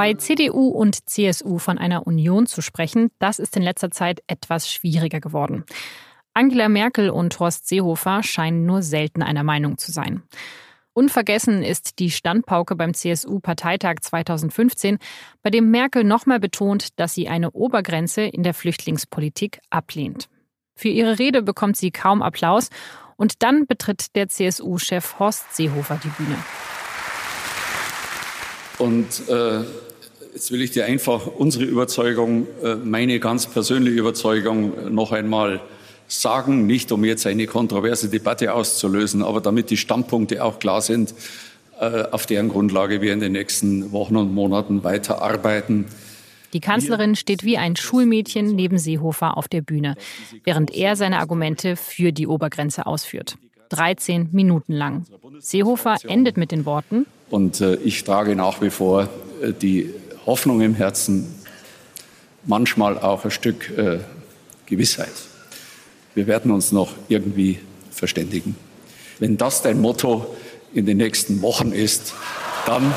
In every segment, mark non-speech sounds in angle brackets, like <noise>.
Bei CDU und CSU von einer Union zu sprechen, das ist in letzter Zeit etwas schwieriger geworden. Angela Merkel und Horst Seehofer scheinen nur selten einer Meinung zu sein. Unvergessen ist die Standpauke beim CSU-Parteitag 2015, bei dem Merkel nochmal betont, dass sie eine Obergrenze in der Flüchtlingspolitik ablehnt. Für ihre Rede bekommt sie kaum Applaus und dann betritt der CSU-Chef Horst Seehofer die Bühne. Und äh, jetzt will ich dir einfach unsere Überzeugung, äh, meine ganz persönliche Überzeugung noch einmal sagen, nicht um jetzt eine kontroverse Debatte auszulösen, aber damit die Standpunkte auch klar sind, äh, auf deren Grundlage wir in den nächsten Wochen und Monaten weiterarbeiten. Die Kanzlerin steht wie ein Schulmädchen neben Seehofer auf der Bühne, während er seine Argumente für die Obergrenze ausführt. 13 Minuten lang. Seehofer endet mit den Worten. Und äh, ich trage nach wie vor äh, die Hoffnung im Herzen, manchmal auch ein Stück äh, Gewissheit. Wir werden uns noch irgendwie verständigen. Wenn das dein Motto in den nächsten Wochen ist, dann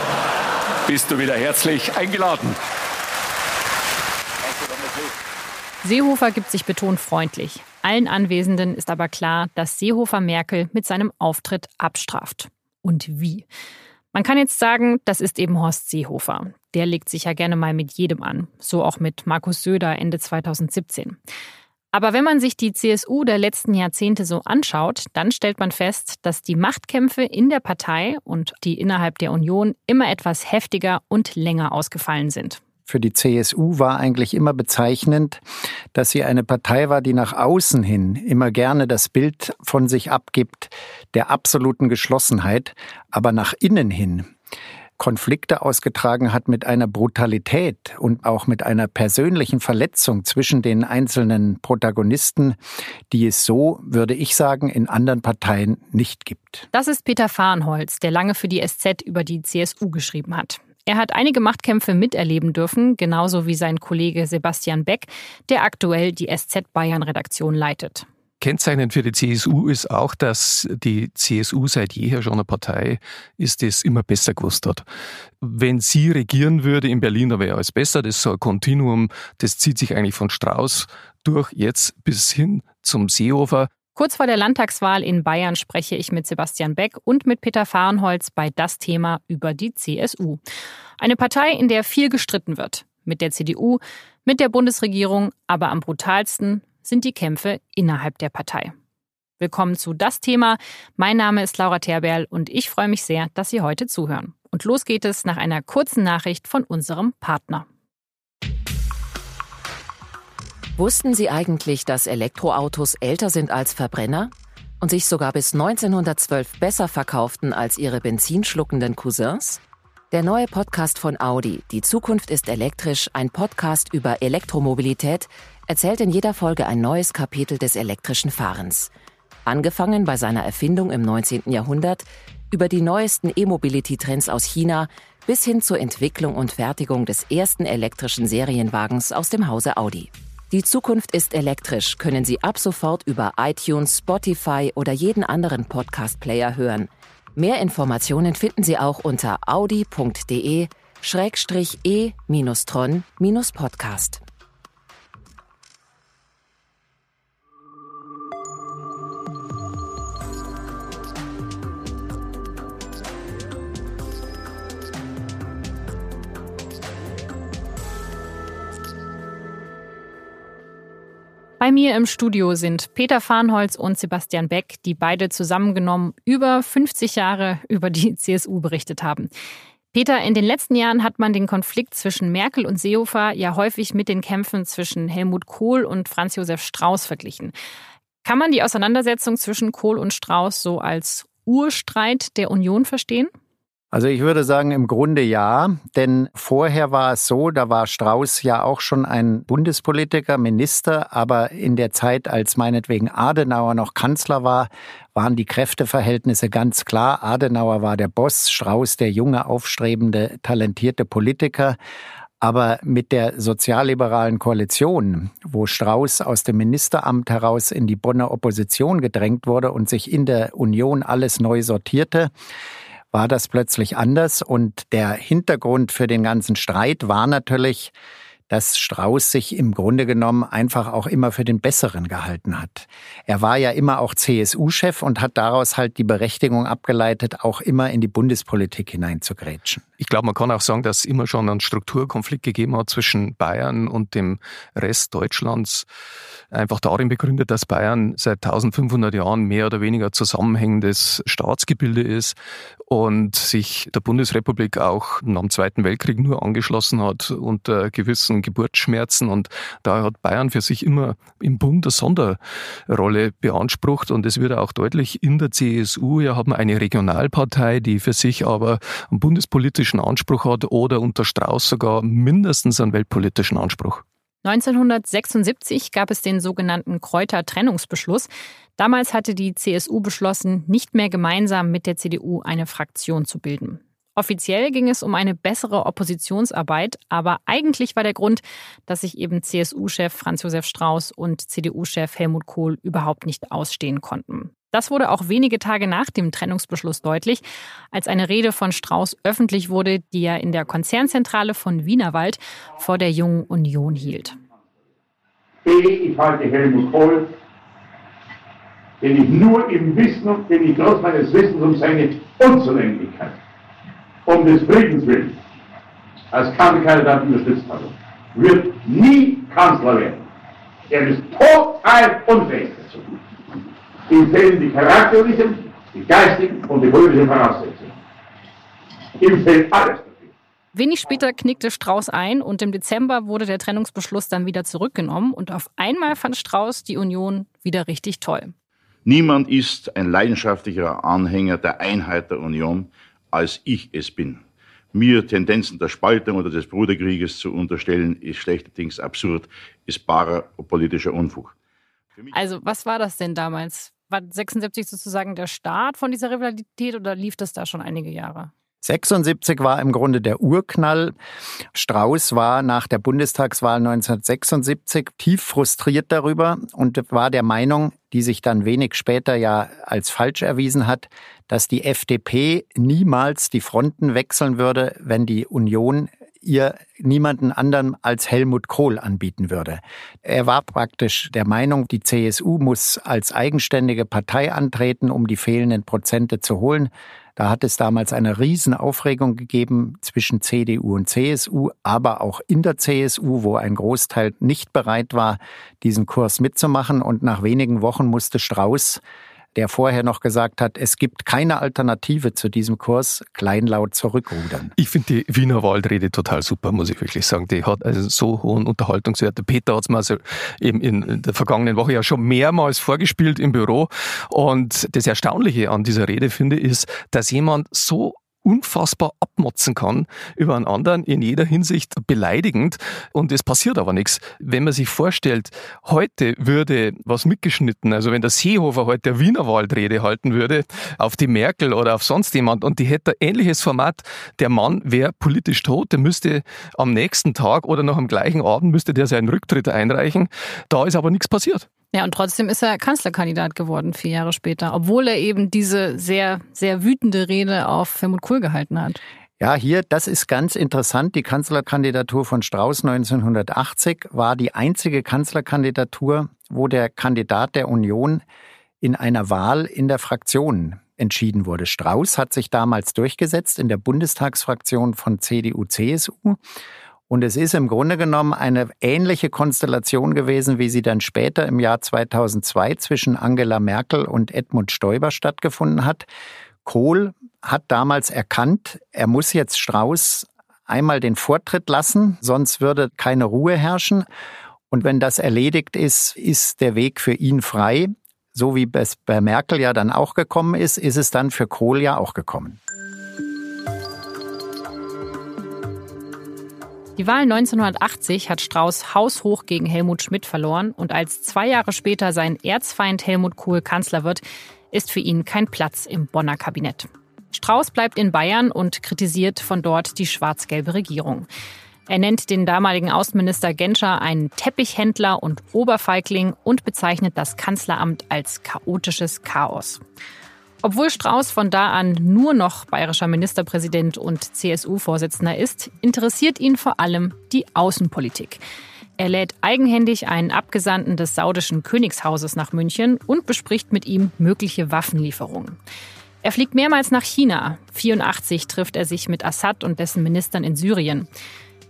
bist du wieder herzlich eingeladen. Seehofer gibt sich betont freundlich. Allen Anwesenden ist aber klar, dass Seehofer Merkel mit seinem Auftritt abstraft. Und wie? Man kann jetzt sagen, das ist eben Horst Seehofer. Der legt sich ja gerne mal mit jedem an. So auch mit Markus Söder Ende 2017. Aber wenn man sich die CSU der letzten Jahrzehnte so anschaut, dann stellt man fest, dass die Machtkämpfe in der Partei und die innerhalb der Union immer etwas heftiger und länger ausgefallen sind für die CSU war eigentlich immer bezeichnend, dass sie eine Partei war, die nach außen hin immer gerne das Bild von sich abgibt der absoluten Geschlossenheit, aber nach innen hin Konflikte ausgetragen hat mit einer Brutalität und auch mit einer persönlichen Verletzung zwischen den einzelnen Protagonisten, die es so, würde ich sagen, in anderen Parteien nicht gibt. Das ist Peter Fahrenholz, der lange für die SZ über die CSU geschrieben hat. Er hat einige Machtkämpfe miterleben dürfen, genauso wie sein Kollege Sebastian Beck, der aktuell die SZ Bayern Redaktion leitet. Kennzeichnend für die CSU ist auch, dass die CSU seit jeher schon eine Partei ist, die es immer besser gewusst hat. Wenn sie regieren würde in Berlin, dann wäre alles besser. Das ist so ein Kontinuum, das zieht sich eigentlich von Strauß durch jetzt bis hin zum Seehofer. Kurz vor der Landtagswahl in Bayern spreche ich mit Sebastian Beck und mit Peter Fahrenholz bei Das Thema über die CSU. Eine Partei, in der viel gestritten wird. Mit der CDU, mit der Bundesregierung, aber am brutalsten sind die Kämpfe innerhalb der Partei. Willkommen zu Das Thema. Mein Name ist Laura Terberl und ich freue mich sehr, dass Sie heute zuhören. Und los geht es nach einer kurzen Nachricht von unserem Partner. Wussten Sie eigentlich, dass Elektroautos älter sind als Verbrenner und sich sogar bis 1912 besser verkauften als ihre benzinschluckenden Cousins? Der neue Podcast von Audi, Die Zukunft ist elektrisch, ein Podcast über Elektromobilität, erzählt in jeder Folge ein neues Kapitel des elektrischen Fahrens. Angefangen bei seiner Erfindung im 19. Jahrhundert, über die neuesten E-Mobility-Trends aus China bis hin zur Entwicklung und Fertigung des ersten elektrischen Serienwagens aus dem Hause Audi. Die Zukunft ist elektrisch, können Sie ab sofort über iTunes, Spotify oder jeden anderen Podcast-Player hören. Mehr Informationen finden Sie auch unter audi.de-e-tron-podcast. Bei mir im Studio sind Peter Farnholz und Sebastian Beck, die beide zusammengenommen über 50 Jahre über die <laughs> CSU berichtet haben. Peter, in den letzten Jahren hat man den Konflikt zwischen Merkel und Seehofer ja häufig mit den Kämpfen zwischen Helmut Kohl und Franz Josef Strauß verglichen. Kann man die Auseinandersetzung zwischen Kohl und Strauß so als Urstreit der Union verstehen? Also ich würde sagen, im Grunde ja, denn vorher war es so, da war Strauß ja auch schon ein Bundespolitiker, Minister, aber in der Zeit, als meinetwegen Adenauer noch Kanzler war, waren die Kräfteverhältnisse ganz klar. Adenauer war der Boss, Strauß der junge, aufstrebende, talentierte Politiker. Aber mit der sozialliberalen Koalition, wo Strauß aus dem Ministeramt heraus in die Bonner Opposition gedrängt wurde und sich in der Union alles neu sortierte, war das plötzlich anders. Und der Hintergrund für den ganzen Streit war natürlich, dass Strauß sich im Grunde genommen einfach auch immer für den Besseren gehalten hat. Er war ja immer auch CSU-Chef und hat daraus halt die Berechtigung abgeleitet, auch immer in die Bundespolitik hineinzugrätschen. Ich glaube, man kann auch sagen, dass es immer schon einen Strukturkonflikt gegeben hat zwischen Bayern und dem Rest Deutschlands. Einfach darin begründet, dass Bayern seit 1500 Jahren mehr oder weniger zusammenhängendes Staatsgebilde ist und sich der Bundesrepublik auch nach dem Zweiten Weltkrieg nur angeschlossen hat unter gewissen Geburtsschmerzen. Und da hat Bayern für sich immer im Bund eine Sonderrolle beansprucht. Und es wird auch deutlich in der CSU, ja, haben eine Regionalpartei, die für sich aber einen bundespolitischen Anspruch hat oder unter Strauß sogar mindestens einen weltpolitischen Anspruch. 1976 gab es den sogenannten Kräuter Trennungsbeschluss. Damals hatte die CSU beschlossen, nicht mehr gemeinsam mit der CDU eine Fraktion zu bilden. Offiziell ging es um eine bessere Oppositionsarbeit, aber eigentlich war der Grund, dass sich eben CSU-Chef Franz Josef Strauß und CDU-Chef Helmut Kohl überhaupt nicht ausstehen konnten. Das wurde auch wenige Tage nach dem Trennungsbeschluss deutlich, als eine Rede von Strauß öffentlich wurde, die er in der Konzernzentrale von Wienerwald vor der Jungen Union hielt. Ich halte Helmut Kohl, den ich nur im Wissen, den ich trotz meines Wissens um seine Unzulänglichkeit, um des Friedens willen, als Kanzlerkandidat unterstützt habe, wird nie Kanzler werden. Er ist total unfähig dazu. Ihm fehlen die charakterlichen, die geistigen und die politischen Voraussetzungen. Ihm fehlt alles. Wenig später knickte Strauß ein und im Dezember wurde der Trennungsbeschluss dann wieder zurückgenommen und auf einmal fand Strauß die Union wieder richtig toll. Niemand ist ein leidenschaftlicher Anhänger der Einheit der Union, als ich es bin. Mir Tendenzen der Spaltung oder des Bruderkrieges zu unterstellen, ist schlechterdings absurd, ist barer politischer Unfug. Also, was war das denn damals? War 76 sozusagen der Start von dieser Rivalität oder lief das da schon einige Jahre? 76 war im Grunde der Urknall. Strauß war nach der Bundestagswahl 1976 tief frustriert darüber und war der Meinung, die sich dann wenig später ja als falsch erwiesen hat, dass die FDP niemals die Fronten wechseln würde, wenn die Union ihr niemanden anderen als Helmut Kohl anbieten würde. Er war praktisch der Meinung, die CSU muss als eigenständige Partei antreten, um die fehlenden Prozente zu holen. Da hat es damals eine Riesenaufregung gegeben zwischen CDU und CSU, aber auch in der CSU, wo ein Großteil nicht bereit war, diesen Kurs mitzumachen. Und nach wenigen Wochen musste Strauß der vorher noch gesagt hat, es gibt keine Alternative zu diesem Kurs, kleinlaut zurückrudern. Ich finde die Wiener Waldrede total super, muss ich wirklich sagen. Die hat also so hohen Unterhaltungswert. Peter hat es mir also eben in der vergangenen Woche ja schon mehrmals vorgespielt im Büro. Und das Erstaunliche an dieser Rede finde ich, ist, dass jemand so unfassbar abmotzen kann über einen anderen, in jeder Hinsicht beleidigend und es passiert aber nichts. Wenn man sich vorstellt, heute würde was mitgeschnitten, also wenn der Seehofer heute der Wienerwaldrede halten würde auf die Merkel oder auf sonst jemand und die hätte ein ähnliches Format, der Mann wäre politisch tot, der müsste am nächsten Tag oder noch am gleichen Abend müsste der seinen Rücktritt einreichen. Da ist aber nichts passiert. Ja, und trotzdem ist er Kanzlerkandidat geworden, vier Jahre später, obwohl er eben diese sehr, sehr wütende Rede auf Helmut Kohl gehalten hat. Ja, hier, das ist ganz interessant. Die Kanzlerkandidatur von Strauß 1980 war die einzige Kanzlerkandidatur, wo der Kandidat der Union in einer Wahl in der Fraktion entschieden wurde. Strauß hat sich damals durchgesetzt in der Bundestagsfraktion von CDU, CSU und es ist im Grunde genommen eine ähnliche Konstellation gewesen, wie sie dann später im Jahr 2002 zwischen Angela Merkel und Edmund Stoiber stattgefunden hat. Kohl hat damals erkannt, er muss jetzt Strauß einmal den Vortritt lassen, sonst würde keine Ruhe herrschen. Und wenn das erledigt ist, ist der Weg für ihn frei. So wie es bei Merkel ja dann auch gekommen ist, ist es dann für Kohl ja auch gekommen. Die Wahl 1980 hat Strauß haushoch gegen Helmut Schmidt verloren und als zwei Jahre später sein Erzfeind Helmut Kohl Kanzler wird, ist für ihn kein Platz im Bonner Kabinett. Strauß bleibt in Bayern und kritisiert von dort die schwarz-gelbe Regierung. Er nennt den damaligen Außenminister Genscher einen Teppichhändler und Oberfeigling und bezeichnet das Kanzleramt als chaotisches Chaos. Obwohl Strauß von da an nur noch bayerischer Ministerpräsident und CSU-Vorsitzender ist, interessiert ihn vor allem die Außenpolitik. Er lädt eigenhändig einen Abgesandten des saudischen Königshauses nach München und bespricht mit ihm mögliche Waffenlieferungen. Er fliegt mehrmals nach China. 84 trifft er sich mit Assad und dessen Ministern in Syrien.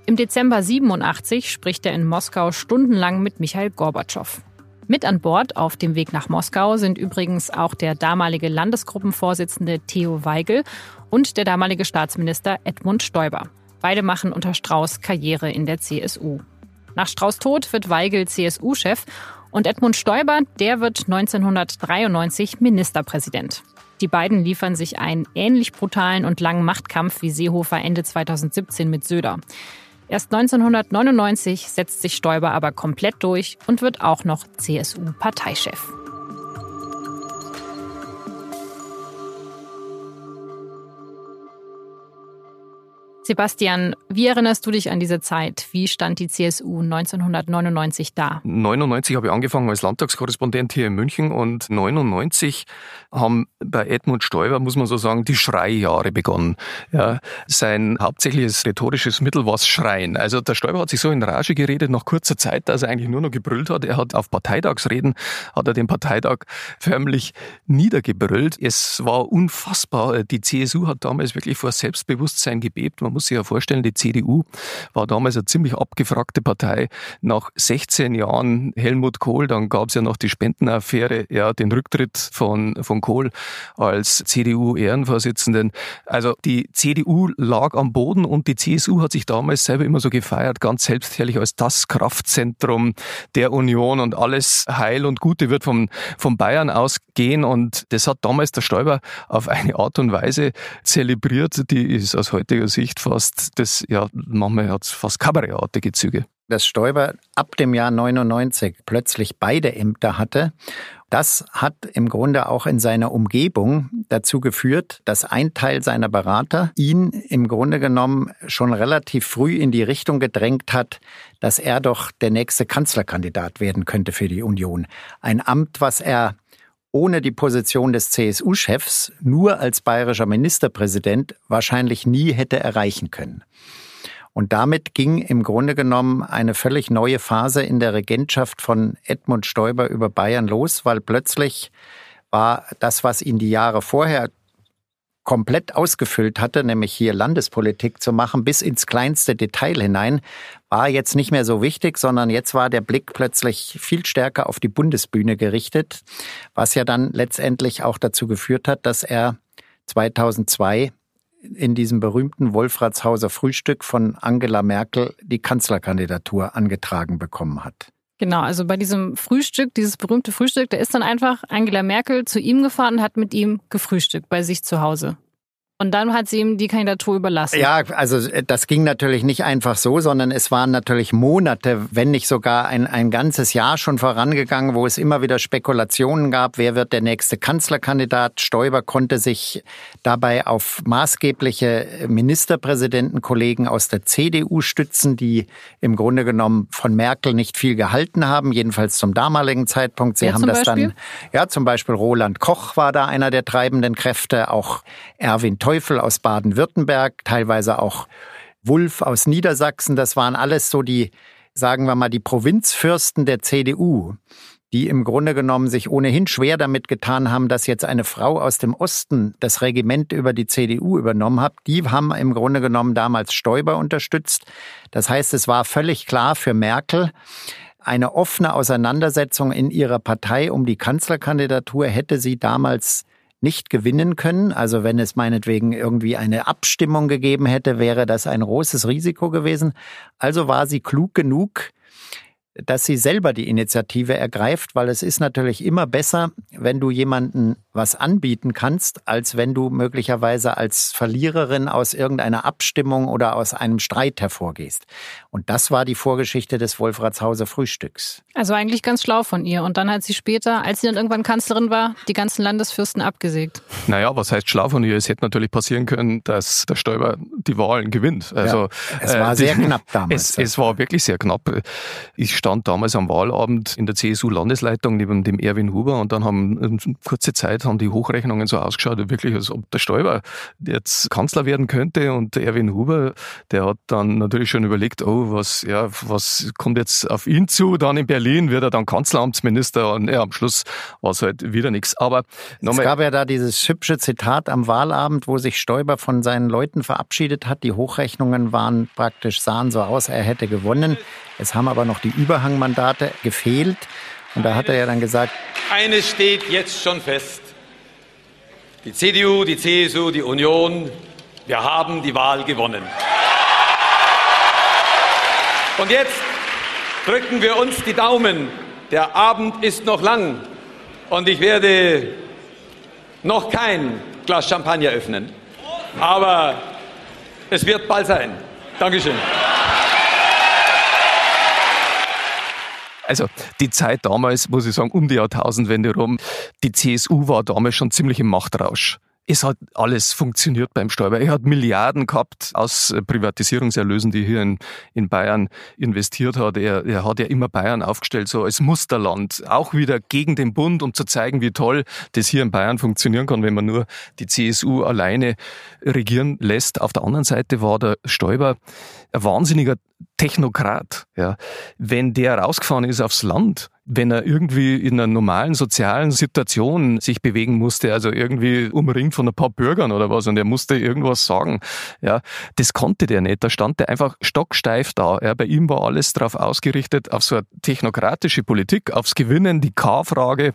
Im Dezember 87 spricht er in Moskau stundenlang mit Michael Gorbatschow. Mit an Bord auf dem Weg nach Moskau sind übrigens auch der damalige Landesgruppenvorsitzende Theo Weigel und der damalige Staatsminister Edmund Stoiber. Beide machen unter Strauß Karriere in der CSU. Nach Strauß Tod wird Weigel CSU-Chef und Edmund Stoiber, der wird 1993 Ministerpräsident. Die beiden liefern sich einen ähnlich brutalen und langen Machtkampf wie Seehofer Ende 2017 mit Söder. Erst 1999 setzt sich Stoiber aber komplett durch und wird auch noch CSU-Parteichef. Sebastian, wie erinnerst du dich an diese Zeit? Wie stand die CSU 1999 da? 99 habe ich angefangen als Landtagskorrespondent hier in München und 99 haben bei Edmund Stoiber, muss man so sagen, die Schreijahre begonnen. Ja, sein hauptsächliches rhetorisches Mittel war das Schreien. Also der Stoiber hat sich so in Rage geredet nach kurzer Zeit, dass er eigentlich nur noch gebrüllt hat. Er hat auf Parteitagsreden, hat er den Parteitag förmlich niedergebrüllt. Es war unfassbar. Die CSU hat damals wirklich vor Selbstbewusstsein gebebt. Man muss sich ja vorstellen, die CDU war damals eine ziemlich abgefragte Partei. Nach 16 Jahren Helmut Kohl, dann gab es ja noch die Spendenaffäre, ja, den Rücktritt von, von Kohl als CDU-Ehrenvorsitzenden. Also die CDU lag am Boden und die CSU hat sich damals selber immer so gefeiert, ganz selbstherrlich als das Kraftzentrum der Union und alles Heil und Gute wird vom, von Bayern ausgehen und das hat damals der Stoiber auf eine Art und Weise zelebriert, die ist aus heutiger Sicht fast, das, ja, manchmal hat es fast kabarettartige Züge. Dass Stoiber ab dem Jahr 99 plötzlich beide Ämter hatte, das hat im Grunde auch in seiner Umgebung dazu geführt, dass ein Teil seiner Berater ihn im Grunde genommen schon relativ früh in die Richtung gedrängt hat, dass er doch der nächste Kanzlerkandidat werden könnte für die Union. Ein Amt, was er ohne die Position des CSU-Chefs nur als bayerischer Ministerpräsident wahrscheinlich nie hätte erreichen können. Und damit ging im Grunde genommen eine völlig neue Phase in der Regentschaft von Edmund Stoiber über Bayern los, weil plötzlich war das, was ihn die Jahre vorher komplett ausgefüllt hatte, nämlich hier Landespolitik zu machen, bis ins kleinste Detail hinein, war jetzt nicht mehr so wichtig, sondern jetzt war der Blick plötzlich viel stärker auf die Bundesbühne gerichtet, was ja dann letztendlich auch dazu geführt hat, dass er 2002 in diesem berühmten Wolfratshauser Frühstück von Angela Merkel die Kanzlerkandidatur angetragen bekommen hat. Genau, also bei diesem Frühstück, dieses berühmte Frühstück, da ist dann einfach Angela Merkel zu ihm gefahren und hat mit ihm gefrühstückt bei sich zu Hause. Und dann hat sie ihm die Kandidatur überlassen. Ja, also äh, das ging natürlich nicht einfach so, sondern es waren natürlich Monate, wenn nicht sogar ein, ein ganzes Jahr schon vorangegangen, wo es immer wieder Spekulationen gab, wer wird der nächste Kanzlerkandidat. Stoiber konnte sich dabei auf maßgebliche Ministerpräsidentenkollegen aus der CDU stützen, die im Grunde genommen von Merkel nicht viel gehalten haben, jedenfalls zum damaligen Zeitpunkt. Sie ja, haben das Beispiel? dann, ja, zum Beispiel Roland Koch war da einer der treibenden Kräfte, auch Erwin Teufel aus Baden-Württemberg, teilweise auch Wulff aus Niedersachsen. Das waren alles so die, sagen wir mal, die Provinzfürsten der CDU, die im Grunde genommen sich ohnehin schwer damit getan haben, dass jetzt eine Frau aus dem Osten das Regiment über die CDU übernommen hat. Die haben im Grunde genommen damals Stoiber unterstützt. Das heißt, es war völlig klar für Merkel, eine offene Auseinandersetzung in ihrer Partei um die Kanzlerkandidatur hätte sie damals nicht gewinnen können. Also wenn es meinetwegen irgendwie eine Abstimmung gegeben hätte, wäre das ein großes Risiko gewesen. Also war sie klug genug, dass sie selber die Initiative ergreift, weil es ist natürlich immer besser, wenn du jemanden was anbieten kannst, als wenn du möglicherweise als Verliererin aus irgendeiner Abstimmung oder aus einem Streit hervorgehst. Und das war die Vorgeschichte des Wolfratshauser Frühstücks. Also eigentlich ganz schlau von ihr. Und dann hat sie später, als sie dann irgendwann Kanzlerin war, die ganzen Landesfürsten abgesägt. Naja, was heißt schlau von ihr? Es hätte natürlich passieren können, dass der Stoiber die Wahlen gewinnt. Also, ja, es war äh, sehr knapp damals. <laughs> Es, es war wirklich sehr knapp. Ich stand damals am Wahlabend in der CSU-Landesleitung neben dem Erwin Huber und dann haben kurze Zeit haben die Hochrechnungen so ausgeschaut, wirklich als ob der Stoiber jetzt Kanzler werden könnte und der Erwin Huber, der hat dann natürlich schon überlegt, oh, was, ja, was kommt jetzt auf ihn zu, dann in Berlin wird er dann Kanzleramtsminister und ja, am Schluss war es halt wieder nichts. Aber es gab ja da dieses hübsche Zitat am Wahlabend, wo sich Stoiber von seinen Leuten verabschiedet hat. Die Hochrechnungen waren praktisch, sahen so aus, er hätte gewonnen. Es haben aber noch die Überhangmandate gefehlt. Und da hat er ja dann gesagt, eines steht jetzt schon fest. Die CDU, die CSU, die Union, wir haben die Wahl gewonnen. Und jetzt drücken wir uns die Daumen. Der Abend ist noch lang und ich werde noch kein Glas Champagner öffnen. Aber es wird bald sein. Dankeschön. Also die Zeit damals, muss ich sagen, um die Jahrtausendwende rum, die CSU war damals schon ziemlich im Machtrausch es hat alles funktioniert beim Stoiber. Er hat Milliarden gehabt aus Privatisierungserlösen, die hier in, in Bayern investiert hat. Er, er hat ja immer Bayern aufgestellt, so als Musterland. Auch wieder gegen den Bund, um zu zeigen, wie toll das hier in Bayern funktionieren kann, wenn man nur die CSU alleine regieren lässt. Auf der anderen Seite war der Stoiber ein wahnsinniger Technokrat. Ja. Wenn der rausgefahren ist aufs Land, wenn er irgendwie in einer normalen sozialen Situation sich bewegen musste, also irgendwie umringt von ein paar Bürgern oder was, und er musste irgendwas sagen, ja, das konnte der nicht. Da stand der einfach stocksteif da. Ja. Bei ihm war alles darauf ausgerichtet, auf so eine technokratische Politik, aufs Gewinnen, die K-Frage,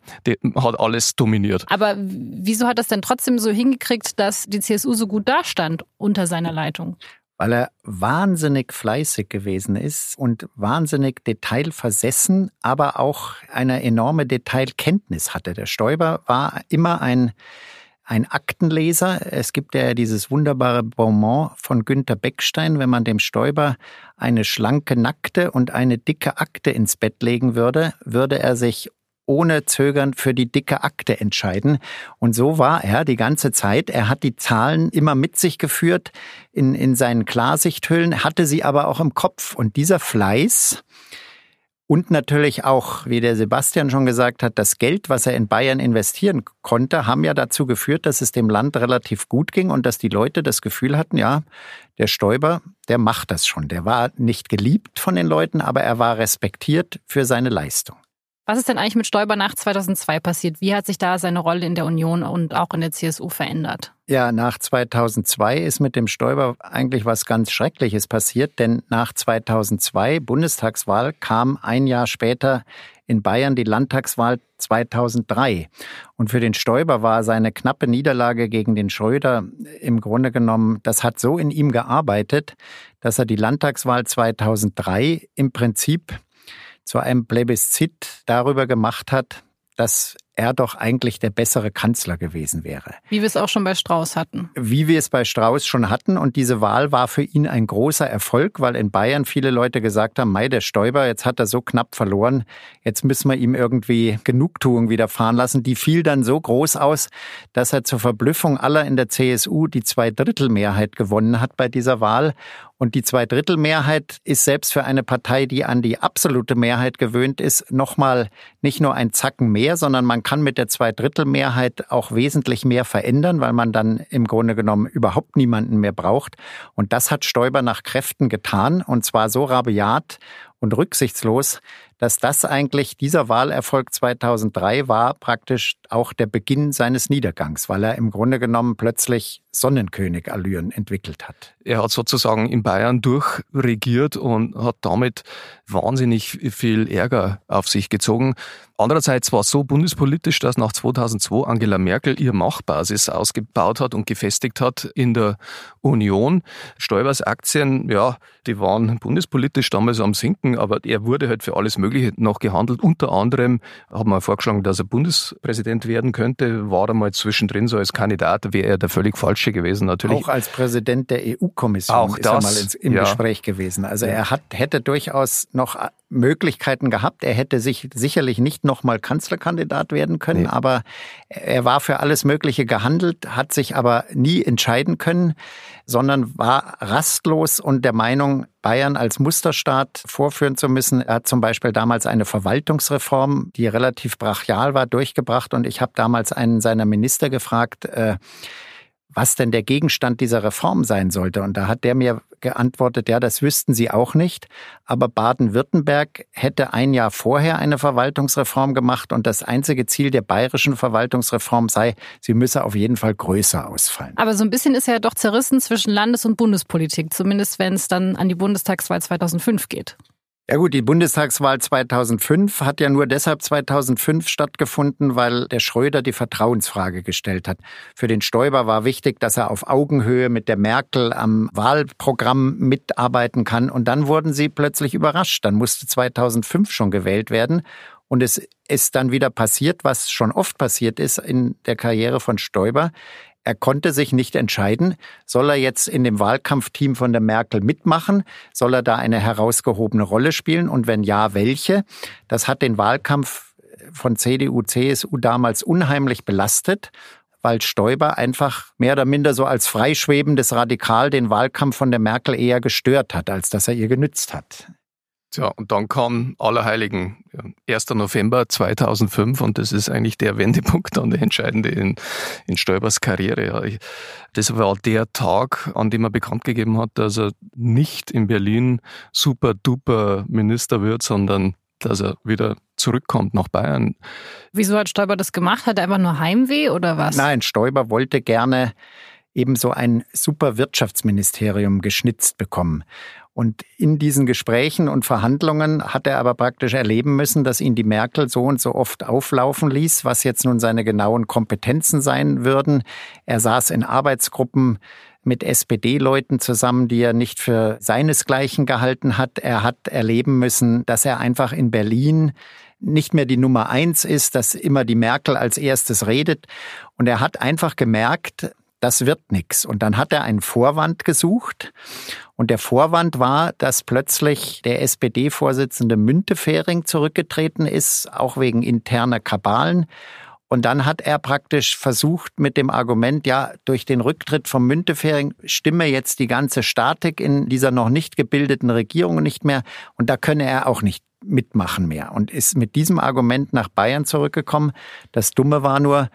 hat alles dominiert. Aber wieso hat das denn trotzdem so hingekriegt, dass die CSU so gut dastand unter seiner Leitung? Weil er wahnsinnig fleißig gewesen ist und wahnsinnig detailversessen, aber auch eine enorme Detailkenntnis hatte. Der Stoiber war immer ein ein Aktenleser. Es gibt ja dieses wunderbare Bonbon von Günter Beckstein, wenn man dem Stoiber eine schlanke Nackte und eine dicke Akte ins Bett legen würde, würde er sich ohne Zögern für die dicke Akte entscheiden. Und so war er die ganze Zeit. Er hat die Zahlen immer mit sich geführt in, in seinen Klarsichthüllen, hatte sie aber auch im Kopf. Und dieser Fleiß, und natürlich auch, wie der Sebastian schon gesagt hat, das Geld, was er in Bayern investieren konnte, haben ja dazu geführt, dass es dem Land relativ gut ging und dass die Leute das Gefühl hatten, ja, der Stoiber, der macht das schon. Der war nicht geliebt von den Leuten, aber er war respektiert für seine Leistung. Was ist denn eigentlich mit Stoiber nach 2002 passiert? Wie hat sich da seine Rolle in der Union und auch in der CSU verändert? Ja, nach 2002 ist mit dem Stoiber eigentlich was ganz Schreckliches passiert, denn nach 2002 Bundestagswahl kam ein Jahr später in Bayern die Landtagswahl 2003. Und für den Stoiber war seine knappe Niederlage gegen den Schröder im Grunde genommen, das hat so in ihm gearbeitet, dass er die Landtagswahl 2003 im Prinzip zu einem Plebiszit darüber gemacht hat, dass er doch eigentlich der bessere Kanzler gewesen wäre. Wie wir es auch schon bei Strauß hatten. Wie wir es bei Strauß schon hatten. Und diese Wahl war für ihn ein großer Erfolg, weil in Bayern viele Leute gesagt haben, Mai, der Stoiber, jetzt hat er so knapp verloren, jetzt müssen wir ihm irgendwie Genugtuung widerfahren lassen. Die fiel dann so groß aus, dass er zur Verblüffung aller in der CSU die Zweidrittelmehrheit gewonnen hat bei dieser Wahl. Und die Zweidrittelmehrheit ist selbst für eine Partei, die an die absolute Mehrheit gewöhnt ist, nochmal nicht nur ein Zacken mehr, sondern man kann mit der Zweidrittelmehrheit auch wesentlich mehr verändern, weil man dann im Grunde genommen überhaupt niemanden mehr braucht. Und das hat Stoiber nach Kräften getan und zwar so rabiat und rücksichtslos, dass das eigentlich dieser Wahlerfolg 2003 war praktisch auch der Beginn seines Niedergangs, weil er im Grunde genommen plötzlich Sonnenkönig-Allüren entwickelt hat. Er hat sozusagen in Bayern durchregiert und hat damit wahnsinnig viel Ärger auf sich gezogen. Andererseits war es so bundespolitisch, dass nach 2002 Angela Merkel ihr Machtbasis ausgebaut hat und gefestigt hat in der Union. Stoibers Aktien, ja, die waren bundespolitisch damals am Sinken, aber er wurde halt für alles Mögliche noch gehandelt. Unter anderem haben wir vorgeschlagen, dass er Bundespräsident werden könnte. War er mal zwischendrin so als Kandidat, wäre er der völlig falsche gewesen natürlich. Auch als Präsident der EU-Kommission ist das, er mal ins, im ja. Gespräch gewesen. Also er hat, hätte durchaus noch Möglichkeiten gehabt. Er hätte sich sicherlich nicht nochmal Kanzlerkandidat werden können, nee. aber er war für alles Mögliche gehandelt, hat sich aber nie entscheiden können, sondern war rastlos und der Meinung, Bayern als Musterstaat vorführen zu müssen. Er hat zum Beispiel damals eine Verwaltungsreform, die relativ brachial war, durchgebracht und ich habe damals einen seiner Minister gefragt, äh, was denn der Gegenstand dieser Reform sein sollte. Und da hat der mir geantwortet, ja, das wüssten sie auch nicht. Aber Baden-Württemberg hätte ein Jahr vorher eine Verwaltungsreform gemacht und das einzige Ziel der bayerischen Verwaltungsreform sei, sie müsse auf jeden Fall größer ausfallen. Aber so ein bisschen ist er ja doch zerrissen zwischen Landes- und Bundespolitik, zumindest wenn es dann an die Bundestagswahl 2005 geht. Ja gut, die Bundestagswahl 2005 hat ja nur deshalb 2005 stattgefunden, weil der Schröder die Vertrauensfrage gestellt hat. Für den Stoiber war wichtig, dass er auf Augenhöhe mit der Merkel am Wahlprogramm mitarbeiten kann. Und dann wurden sie plötzlich überrascht. Dann musste 2005 schon gewählt werden. Und es ist dann wieder passiert, was schon oft passiert ist in der Karriere von Stoiber. Er konnte sich nicht entscheiden, soll er jetzt in dem Wahlkampfteam von der Merkel mitmachen, soll er da eine herausgehobene Rolle spielen und wenn ja, welche? Das hat den Wahlkampf von CDU, CSU damals unheimlich belastet weil Stoiber einfach mehr oder minder so als freischwebendes Radikal den Wahlkampf von der Merkel eher gestört hat, als dass er ihr genützt hat. Tja, und dann kam Allerheiligen, 1. November 2005 und das ist eigentlich der Wendepunkt dann der entscheidende in, in Stoibers Karriere. Ja. Das war der Tag, an dem er bekannt gegeben hat, dass er nicht in Berlin super duper Minister wird, sondern dass er wieder zurückkommt nach Bayern. Wieso hat Stoiber das gemacht? Hat er einfach nur Heimweh oder was? Nein, Stoiber wollte gerne eben so ein super Wirtschaftsministerium geschnitzt bekommen. Und in diesen Gesprächen und Verhandlungen hat er aber praktisch erleben müssen, dass ihn die Merkel so und so oft auflaufen ließ, was jetzt nun seine genauen Kompetenzen sein würden. Er saß in Arbeitsgruppen mit SPD-Leuten zusammen, die er nicht für seinesgleichen gehalten hat. Er hat erleben müssen, dass er einfach in Berlin nicht mehr die Nummer eins ist, dass immer die Merkel als erstes redet. Und er hat einfach gemerkt, das wird nichts. Und dann hat er einen Vorwand gesucht. Und der Vorwand war, dass plötzlich der SPD-Vorsitzende Müntefering zurückgetreten ist, auch wegen interner Kabalen. Und dann hat er praktisch versucht mit dem Argument, ja, durch den Rücktritt vom Müntefering stimme jetzt die ganze Statik in dieser noch nicht gebildeten Regierung nicht mehr. Und da könne er auch nicht mitmachen mehr und ist mit diesem Argument nach Bayern zurückgekommen. Das Dumme war nur,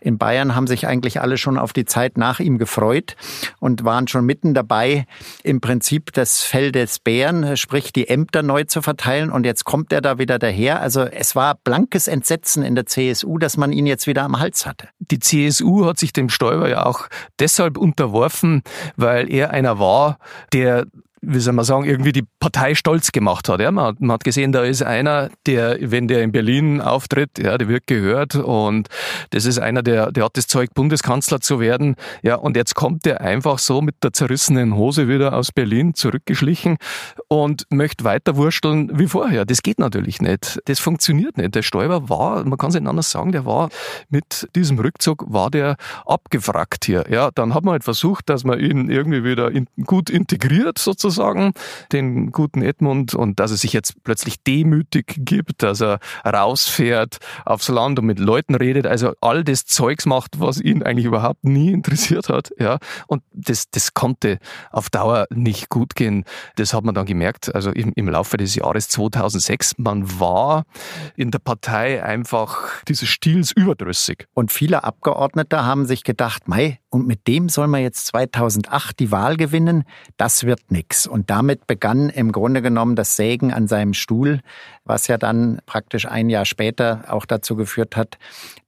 in Bayern haben sich eigentlich alle schon auf die Zeit nach ihm gefreut und waren schon mitten dabei, im Prinzip das Fell des Bären, sprich die Ämter neu zu verteilen und jetzt kommt er da wieder daher. Also es war blankes Entsetzen in der CSU, dass man ihn jetzt wieder am Hals hatte. Die CSU hat sich dem Stoiber ja auch deshalb unterworfen, weil er einer war, der wie soll man sagen, irgendwie die Partei stolz gemacht hat. Ja, man, hat, man hat gesehen, da ist einer, der, wenn der in Berlin auftritt, ja, der wird gehört und das ist einer, der, der hat das Zeug, Bundeskanzler zu werden. Ja, und jetzt kommt der einfach so mit der zerrissenen Hose wieder aus Berlin zurückgeschlichen und möchte weiter wursteln wie vorher. Das geht natürlich nicht. Das funktioniert nicht. Der Stoiber war, man kann es nicht anders sagen, der war mit diesem Rückzug, war der abgefragt hier. Ja, dann hat man halt versucht, dass man ihn irgendwie wieder in, gut integriert, sozusagen sozusagen, den guten Edmund, und dass er sich jetzt plötzlich demütig gibt, dass er rausfährt aufs Land und mit Leuten redet, also all das Zeugs macht, was ihn eigentlich überhaupt nie interessiert hat, ja. Und das, das konnte auf Dauer nicht gut gehen. Das hat man dann gemerkt, also im, im Laufe des Jahres 2006, man war in der Partei einfach dieses Stils überdrüssig. Und viele Abgeordnete haben sich gedacht, Mai, und mit dem soll man jetzt 2008 die Wahl gewinnen, das wird nix. Und damit begann im Grunde genommen das Sägen an seinem Stuhl, was ja dann praktisch ein Jahr später auch dazu geführt hat,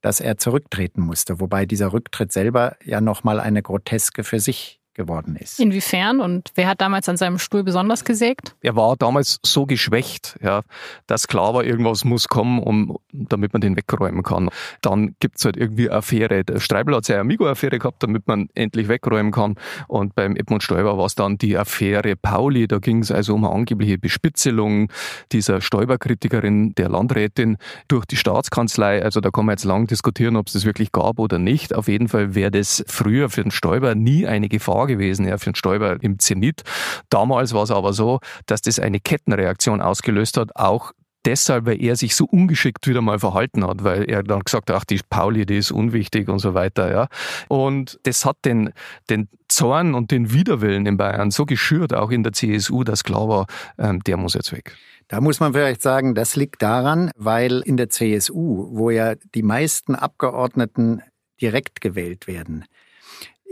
dass er zurücktreten musste. Wobei dieser Rücktritt selber ja nochmal eine Groteske für sich geworden ist. Inwiefern und wer hat damals an seinem Stuhl besonders gesägt? Er war damals so geschwächt, ja, dass klar war, irgendwas muss kommen, um, damit man den wegräumen kann. Dann gibt's halt irgendwie Affäre. Der Streibel hat seine Amigo-Affäre gehabt, damit man endlich wegräumen kann. Und beim Edmund Stoiber war es dann die Affäre Pauli. Da ging es also um eine angebliche Bespitzelung dieser Stoiber-Kritikerin, der Landrätin, durch die Staatskanzlei. Also da kann man jetzt lang diskutieren, ob es das wirklich gab oder nicht. Auf jeden Fall wäre das früher für den Stoiber nie eine Gefahr Jahr gewesen, ja, für den Stoiber im Zenit. Damals war es aber so, dass das eine Kettenreaktion ausgelöst hat, auch deshalb, weil er sich so ungeschickt wieder mal verhalten hat, weil er dann gesagt hat, ach, die Pauli, die ist unwichtig und so weiter, ja. Und das hat den, den Zorn und den Widerwillen in Bayern so geschürt, auch in der CSU, dass klar war, ähm, der muss jetzt weg. Da muss man vielleicht sagen, das liegt daran, weil in der CSU, wo ja die meisten Abgeordneten direkt gewählt werden,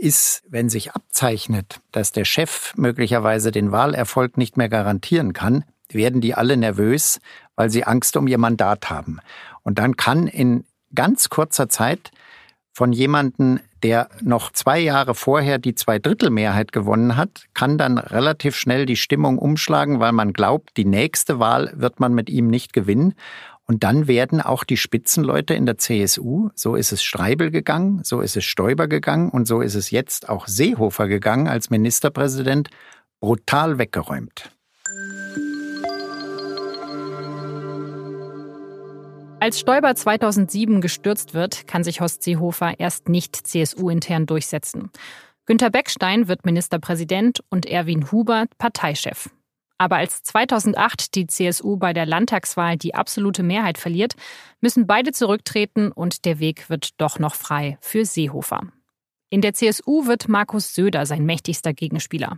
ist, wenn sich abzeichnet, dass der Chef möglicherweise den Wahlerfolg nicht mehr garantieren kann, werden die alle nervös, weil sie Angst um ihr Mandat haben. Und dann kann in ganz kurzer Zeit von jemanden, der noch zwei Jahre vorher die Zweidrittelmehrheit gewonnen hat, kann dann relativ schnell die Stimmung umschlagen, weil man glaubt, die nächste Wahl wird man mit ihm nicht gewinnen. Und dann werden auch die Spitzenleute in der CSU, so ist es Streibel gegangen, so ist es Stoiber gegangen und so ist es jetzt auch Seehofer gegangen als Ministerpräsident, brutal weggeräumt. Als Stoiber 2007 gestürzt wird, kann sich Horst Seehofer erst nicht CSU-intern durchsetzen. Günter Beckstein wird Ministerpräsident und Erwin Huber Parteichef. Aber als 2008 die CSU bei der Landtagswahl die absolute Mehrheit verliert, müssen beide zurücktreten und der Weg wird doch noch frei für Seehofer. In der CSU wird Markus Söder sein mächtigster Gegenspieler.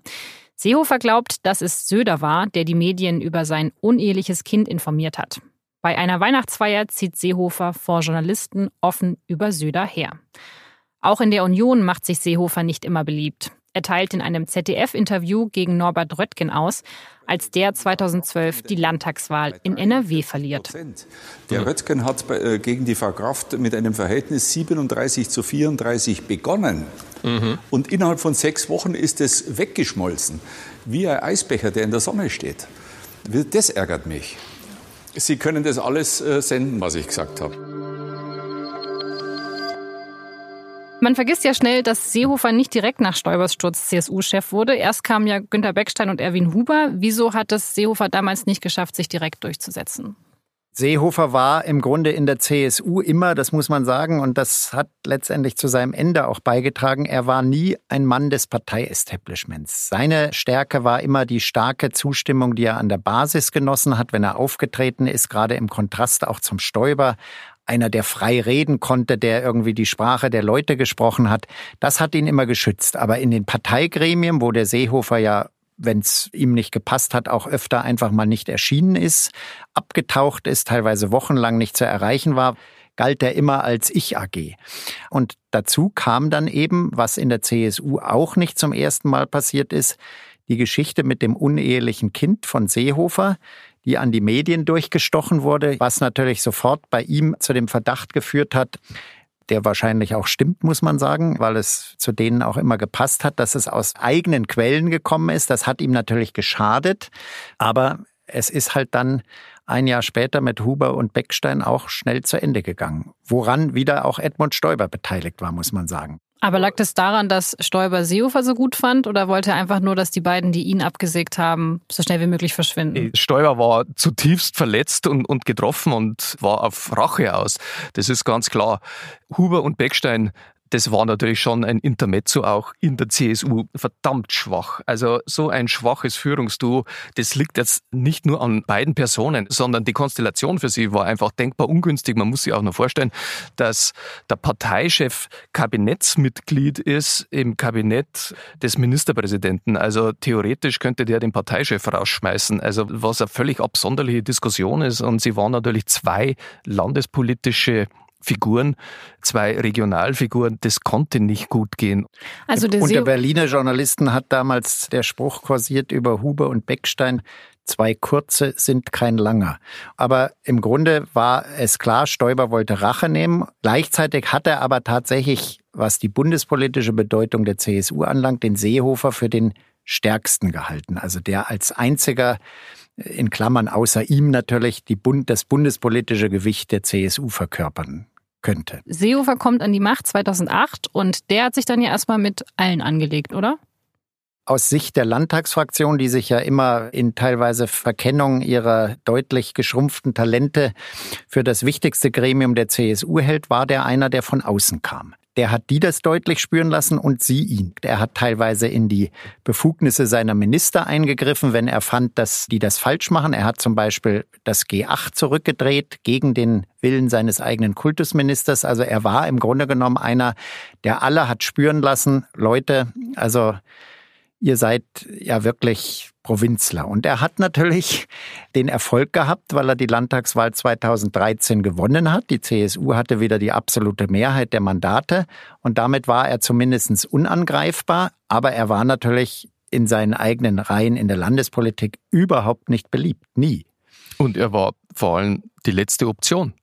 Seehofer glaubt, dass es Söder war, der die Medien über sein uneheliches Kind informiert hat. Bei einer Weihnachtsfeier zieht Seehofer vor Journalisten offen über Söder her. Auch in der Union macht sich Seehofer nicht immer beliebt. Er teilt in einem ZDF-Interview gegen Norbert Röttgen aus, als der 2012 die Landtagswahl in NRW verliert. Der Röttgen hat äh, gegen die Frau Kraft mit einem Verhältnis 37 zu 34 begonnen. Mhm. Und innerhalb von sechs Wochen ist es weggeschmolzen, wie ein Eisbecher, der in der Sonne steht. Das ärgert mich. Sie können das alles äh, senden, was ich gesagt habe. Man vergisst ja schnell, dass Seehofer nicht direkt nach Stoibers Sturz CSU-Chef wurde. Erst kamen ja Günter Beckstein und Erwin Huber. Wieso hat es Seehofer damals nicht geschafft, sich direkt durchzusetzen? Seehofer war im Grunde in der CSU immer, das muss man sagen, und das hat letztendlich zu seinem Ende auch beigetragen. Er war nie ein Mann des Parteiestablishments. Seine Stärke war immer die starke Zustimmung, die er an der Basis genossen hat, wenn er aufgetreten ist, gerade im Kontrast auch zum Stoiber. Einer, der frei reden konnte, der irgendwie die Sprache der Leute gesprochen hat. Das hat ihn immer geschützt. Aber in den Parteigremien, wo der Seehofer ja wenn es ihm nicht gepasst hat, auch öfter einfach mal nicht erschienen ist, abgetaucht ist, teilweise wochenlang nicht zu erreichen war, galt er immer als Ich-AG. Und dazu kam dann eben, was in der CSU auch nicht zum ersten Mal passiert ist, die Geschichte mit dem unehelichen Kind von Seehofer, die an die Medien durchgestochen wurde, was natürlich sofort bei ihm zu dem Verdacht geführt hat, der wahrscheinlich auch stimmt, muss man sagen, weil es zu denen auch immer gepasst hat, dass es aus eigenen Quellen gekommen ist. Das hat ihm natürlich geschadet, aber es ist halt dann ein Jahr später mit Huber und Beckstein auch schnell zu Ende gegangen, woran wieder auch Edmund Stoiber beteiligt war, muss man sagen. Aber lag das daran, dass Stoiber Seehofer so gut fand oder wollte er einfach nur, dass die beiden, die ihn abgesägt haben, so schnell wie möglich verschwinden? Stoiber war zutiefst verletzt und, und getroffen und war auf Rache aus. Das ist ganz klar. Huber und Beckstein das war natürlich schon ein Intermezzo auch in der CSU verdammt schwach. Also so ein schwaches Führungsduo, das liegt jetzt nicht nur an beiden Personen, sondern die Konstellation für sie war einfach denkbar ungünstig. Man muss sich auch noch vorstellen, dass der Parteichef Kabinettsmitglied ist im Kabinett des Ministerpräsidenten. Also theoretisch könnte der den Parteichef rausschmeißen. Also was eine völlig absonderliche Diskussion ist. Und sie waren natürlich zwei landespolitische Figuren, zwei Regionalfiguren, das konnte nicht gut gehen. Also der Unter Berliner Journalisten hat damals der Spruch kursiert über Huber und Beckstein, zwei kurze sind kein langer. Aber im Grunde war es klar, Stoiber wollte Rache nehmen. Gleichzeitig hat er aber tatsächlich, was die bundespolitische Bedeutung der CSU anlangt, den Seehofer für den stärksten gehalten. Also der als einziger in Klammern außer ihm natürlich die Bund, das bundespolitische Gewicht der CSU verkörpern könnte. Seehofer kommt an die Macht 2008 und der hat sich dann ja erstmal mit allen angelegt, oder? Aus Sicht der Landtagsfraktion, die sich ja immer in teilweise Verkennung ihrer deutlich geschrumpften Talente für das wichtigste Gremium der CSU hält, war der einer, der von außen kam. Der hat die das deutlich spüren lassen und sie ihn. Er hat teilweise in die Befugnisse seiner Minister eingegriffen, wenn er fand, dass die das falsch machen. Er hat zum Beispiel das G8 zurückgedreht gegen den Willen seines eigenen Kultusministers. Also er war im Grunde genommen einer, der alle hat spüren lassen, Leute, also ihr seid ja wirklich Provinzler. Und er hat natürlich <laughs> den Erfolg gehabt, weil er die Landtagswahl 2013 gewonnen hat. Die CSU hatte wieder die absolute Mehrheit der Mandate und damit war er zumindest unangreifbar. Aber er war natürlich in seinen eigenen Reihen in der Landespolitik überhaupt nicht beliebt. Nie. Und er war vor allem die letzte Option.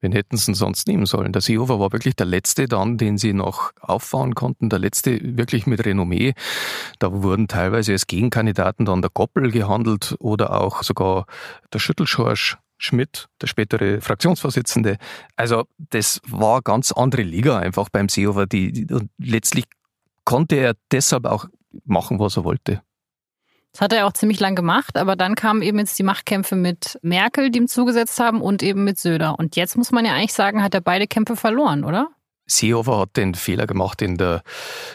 Wen hätten sie sonst nehmen sollen? Der Seehofer war wirklich der letzte dann, den sie noch auffahren konnten, der letzte wirklich mit Renommee. Da wurden teilweise als Gegenkandidaten dann der Goppel gehandelt oder auch sogar der Schüttelschorsch. Schmidt, der spätere Fraktionsvorsitzende. Also das war ganz andere Liga einfach beim Seehofer. Die, die, und letztlich konnte er deshalb auch machen, was er wollte. Das hat er auch ziemlich lang gemacht, aber dann kamen eben jetzt die Machtkämpfe mit Merkel, die ihm zugesetzt haben, und eben mit Söder. Und jetzt muss man ja eigentlich sagen, hat er beide Kämpfe verloren, oder? Seehofer hat den Fehler gemacht in der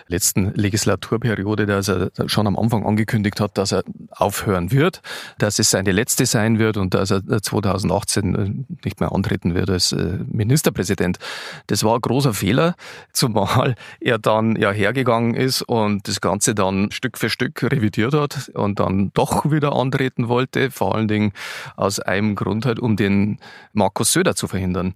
letzten Legislaturperiode, dass er schon am Anfang angekündigt hat, dass er aufhören wird, dass es seine letzte sein wird und dass er 2018 äh, nicht mehr antreten wird als äh, Ministerpräsident. Das war ein großer Fehler, zumal er dann ja hergegangen ist und das Ganze dann Stück für Stück revidiert hat und dann doch wieder antreten wollte, vor allen Dingen aus einem Grund halt, um den Markus Söder zu verhindern.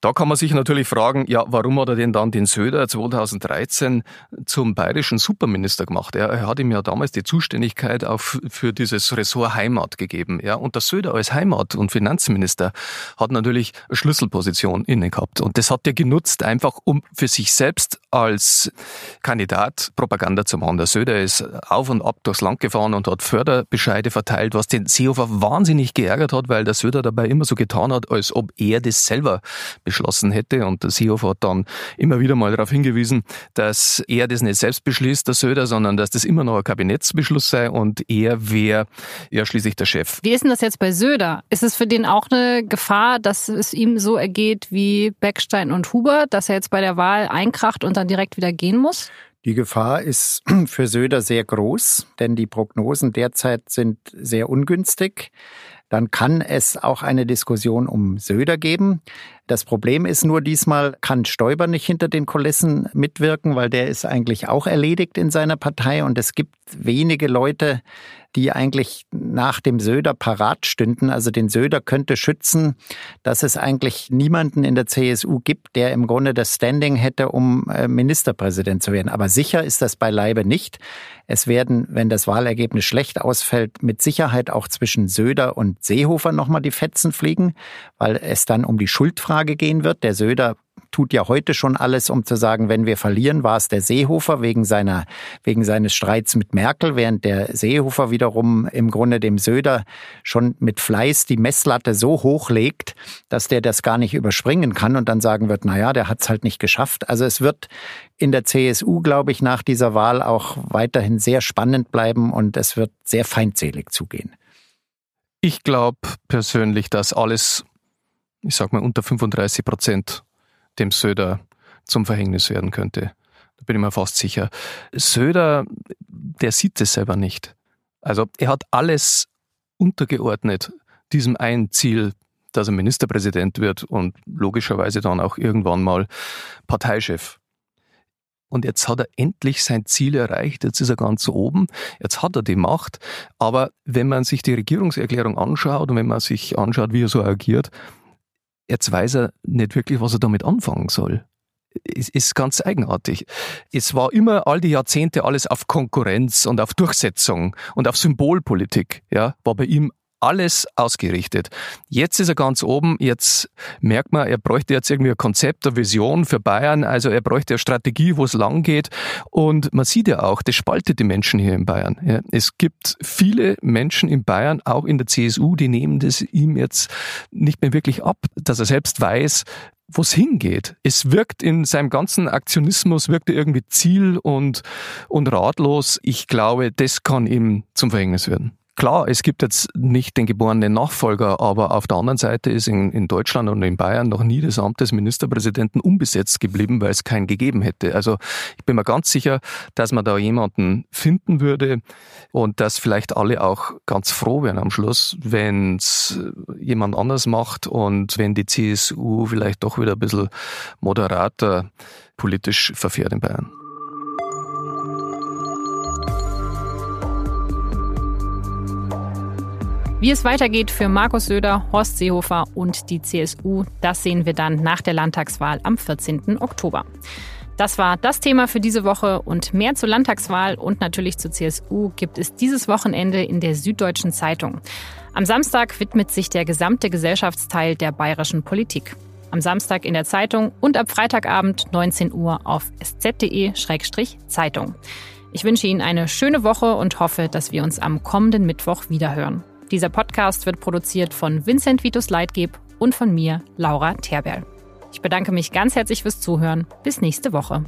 Da kann man sich natürlich fragen, ja, warum hat er denn dann den Söder 2013 zum bayerischen Superminister gemacht? Er, er hat ihm ja damals die Zuständigkeit auch für dieses Ressort Heimat gegeben. Ja, und der Söder als Heimat- und Finanzminister hat natürlich Schlüsselposition inne gehabt. Und das hat er genutzt, einfach um für sich selbst als Kandidat Propaganda zu machen. Der Söder ist auf und ab durchs Land gefahren und hat Förderbescheide verteilt, was den Seehofer wahnsinnig geärgert hat, weil der Söder dabei immer so getan hat, als ob er das selber beschlossen hätte. Und der Seehofer hat dann immer wieder mal darauf hingewiesen, dass er das nicht selbst beschließt, der Söder, sondern dass das immer noch ein Kabinettsbeschluss sei und er wäre ja schließlich der Chef. Wie ist denn das jetzt bei Söder? Ist es für den auch eine Gefahr, dass es ihm so ergeht wie Beckstein und Huber, dass er jetzt bei der Wahl einkracht und dann direkt wieder gehen muss? Die Gefahr ist <clears throat> für Söder sehr groß, denn die Prognosen derzeit sind sehr ungünstig dann kann es auch eine Diskussion um Söder geben. Das Problem ist nur, diesmal kann Stoiber nicht hinter den Kulissen mitwirken, weil der ist eigentlich auch erledigt in seiner Partei und es gibt wenige Leute, die eigentlich nach dem Söder parat stünden. Also den Söder könnte schützen, dass es eigentlich niemanden in der CSU gibt, der im Grunde das Standing hätte, um äh, Ministerpräsident zu werden. Aber sicher ist das beileibe nicht. Es werden, wenn das Wahlergebnis schlecht ausfällt, mit Sicherheit auch zwischen Söder und Seehofer nochmal die Fetzen fliegen, weil es dann um die Schuldfrage gehen wird. Der Söder tut ja heute schon alles, um zu sagen, wenn wir verlieren, war es der Seehofer wegen seiner, wegen seines Streits mit Merkel, während der Seehofer wiederum im Grunde dem Söder schon mit Fleiß die Messlatte so hoch legt, dass der das gar nicht überspringen kann und dann sagen wird, na ja, der hat's halt nicht geschafft. Also es wird in der CSU, glaube ich, nach dieser Wahl auch weiterhin sehr spannend bleiben und es wird sehr feindselig zugehen. Ich glaube persönlich, dass alles, ich sag mal, unter 35 Prozent dem Söder zum Verhängnis werden könnte. Da bin ich mir fast sicher. Söder, der sieht es selber nicht. Also er hat alles untergeordnet diesem einen Ziel, dass er Ministerpräsident wird und logischerweise dann auch irgendwann mal Parteichef. Und jetzt hat er endlich sein Ziel erreicht, jetzt ist er ganz oben, jetzt hat er die Macht. Aber wenn man sich die Regierungserklärung anschaut und wenn man sich anschaut, wie er so agiert, jetzt weiß er nicht wirklich, was er damit anfangen soll. Es ist ganz eigenartig. Es war immer all die Jahrzehnte alles auf Konkurrenz und auf Durchsetzung und auf Symbolpolitik, ja, war bei ihm alles ausgerichtet. Jetzt ist er ganz oben, jetzt merkt man, er bräuchte jetzt irgendwie ein Konzept, eine Vision für Bayern, also er bräuchte eine Strategie, wo es lang geht. Und man sieht ja auch, das spaltet die Menschen hier in Bayern. Ja, es gibt viele Menschen in Bayern, auch in der CSU, die nehmen das ihm jetzt nicht mehr wirklich ab, dass er selbst weiß, wo es hingeht. Es wirkt in seinem ganzen Aktionismus, wirkt er irgendwie ziel- und, und ratlos. Ich glaube, das kann ihm zum Verhängnis werden. Klar, es gibt jetzt nicht den geborenen Nachfolger, aber auf der anderen Seite ist in, in, Deutschland und in Bayern noch nie das Amt des Ministerpräsidenten unbesetzt geblieben, weil es keinen gegeben hätte. Also ich bin mir ganz sicher, dass man da jemanden finden würde und dass vielleicht alle auch ganz froh wären am Schluss, wenn es jemand anders macht und wenn die CSU vielleicht doch wieder ein bisschen moderater politisch verfährt in Bayern. Wie es weitergeht für Markus Söder, Horst Seehofer und die CSU, das sehen wir dann nach der Landtagswahl am 14. Oktober. Das war das Thema für diese Woche und mehr zur Landtagswahl und natürlich zur CSU gibt es dieses Wochenende in der Süddeutschen Zeitung. Am Samstag widmet sich der gesamte Gesellschaftsteil der bayerischen Politik. Am Samstag in der Zeitung und ab Freitagabend 19 Uhr auf sz.de-zeitung. Ich wünsche Ihnen eine schöne Woche und hoffe, dass wir uns am kommenden Mittwoch wiederhören. Dieser Podcast wird produziert von Vincent Vitus Leitgeb und von mir, Laura Terberl. Ich bedanke mich ganz herzlich fürs Zuhören. Bis nächste Woche.